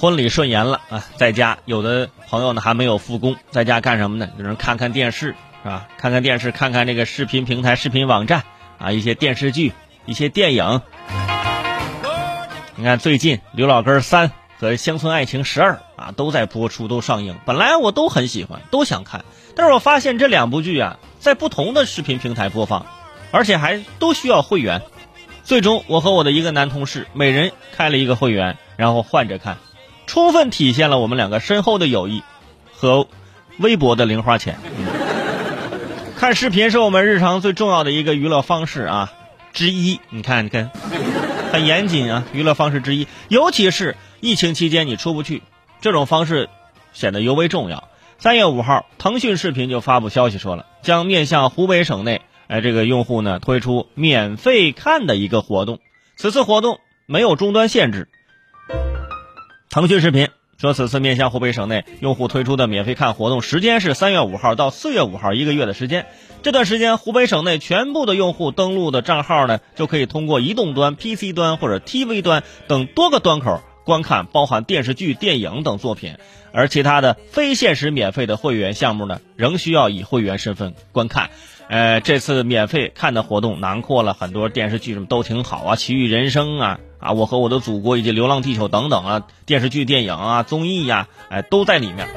婚礼顺延了啊，在家有的朋友呢还没有复工，在家干什么呢？有人看看电视，是吧？看看电视，看看这个视频平台、视频网站啊，一些电视剧、一些电影。你看最近《刘老根三》和《乡村爱情十二》啊都在播出、都上映。本来我都很喜欢，都想看，但是我发现这两部剧啊，在不同的视频平台播放，而且还都需要会员。最终，我和我的一个男同事每人开了一个会员，然后换着看。充分体现了我们两个深厚的友谊和微薄的零花钱。看视频是我们日常最重要的一个娱乐方式啊之一。你看，你看，很严谨啊，娱乐方式之一。尤其是疫情期间你出不去，这种方式显得尤为重要。三月五号，腾讯视频就发布消息说了，将面向湖北省内哎这个用户呢推出免费看的一个活动。此次活动没有终端限制。腾讯视频说，此次面向湖北省内用户推出的免费看活动时间是三月五号到四月五号一个月的时间。这段时间，湖北省内全部的用户登录的账号呢，就可以通过移动端、PC 端或者 TV 端等多个端口观看包含电视剧、电影等作品。而其他的非限时免费的会员项目呢，仍需要以会员身份观看。呃，这次免费看的活动囊括了很多电视剧，什么都挺好啊，《奇遇人生》啊，啊，我和我的祖国以及《流浪地球》等等啊，电视剧、电影啊，综艺呀，哎，都在里面。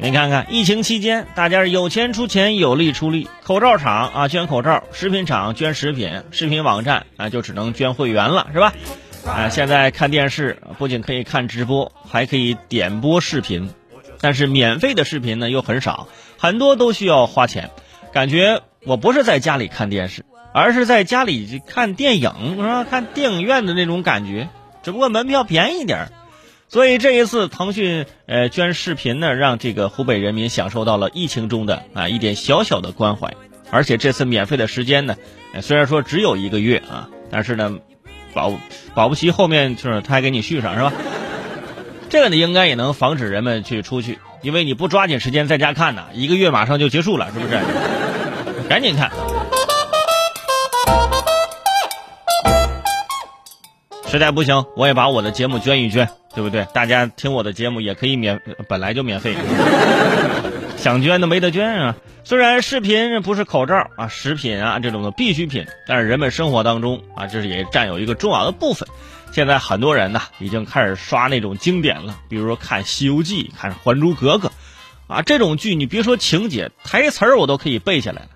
你看看，疫情期间，大家是有钱出钱，有力出力，口罩厂啊捐口罩，食品厂捐食品，视频网站啊就只能捐会员了，是吧？啊，现在看电视不仅可以看直播，还可以点播视频，但是免费的视频呢又很少。很多都需要花钱，感觉我不是在家里看电视，而是在家里看电影，是吧？看电影院的那种感觉，只不过门票便宜点。所以这一次腾讯呃捐视频呢，让这个湖北人民享受到了疫情中的啊一点小小的关怀。而且这次免费的时间呢，虽然说只有一个月啊，但是呢，保保不齐后面就是他还给你续上，是吧？这个呢，应该也能防止人们去出去。因为你不抓紧时间在家看呢，一个月马上就结束了，是不是？赶紧看，实在不行，我也把我的节目捐一捐，对不对？大家听我的节目也可以免，本来就免费，想捐的没得捐啊。虽然视频不是口罩啊、食品啊这种的必需品，但是人们生活当中啊，这是也占有一个重要的部分。现在很多人呢，已经开始刷那种经典了，比如说看《西游记》、看《还珠格格》，啊，这种剧你别说情节，台词儿我都可以背下来了。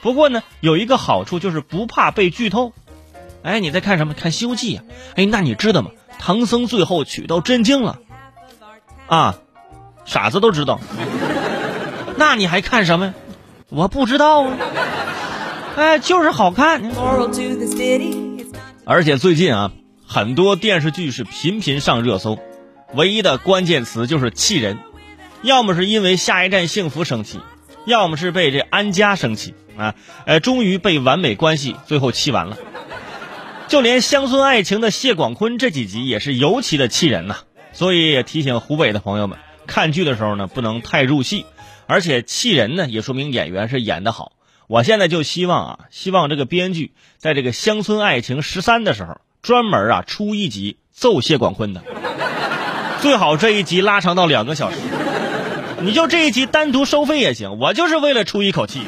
不过呢，有一个好处就是不怕被剧透。哎，你在看什么？看《西游记》啊？哎，那你知道吗？唐僧最后取到真经了，啊，傻子都知道。那你还看什么？我不知道啊。哎，就是好看。而且最近啊。很多电视剧是频频上热搜，唯一的关键词就是气人，要么是因为下一站幸福生气，要么是被这安家生气啊！呃，终于被完美关系最后气完了。就连乡村爱情的谢广坤这几集也是尤其的气人呐，所以也提醒湖北的朋友们，看剧的时候呢不能太入戏，而且气人呢也说明演员是演得好。我现在就希望啊，希望这个编剧在这个乡村爱情十三的时候。专门啊出一集揍谢广坤的，最好这一集拉长到两个小时，你就这一集单独收费也行，我就是为了出一口气。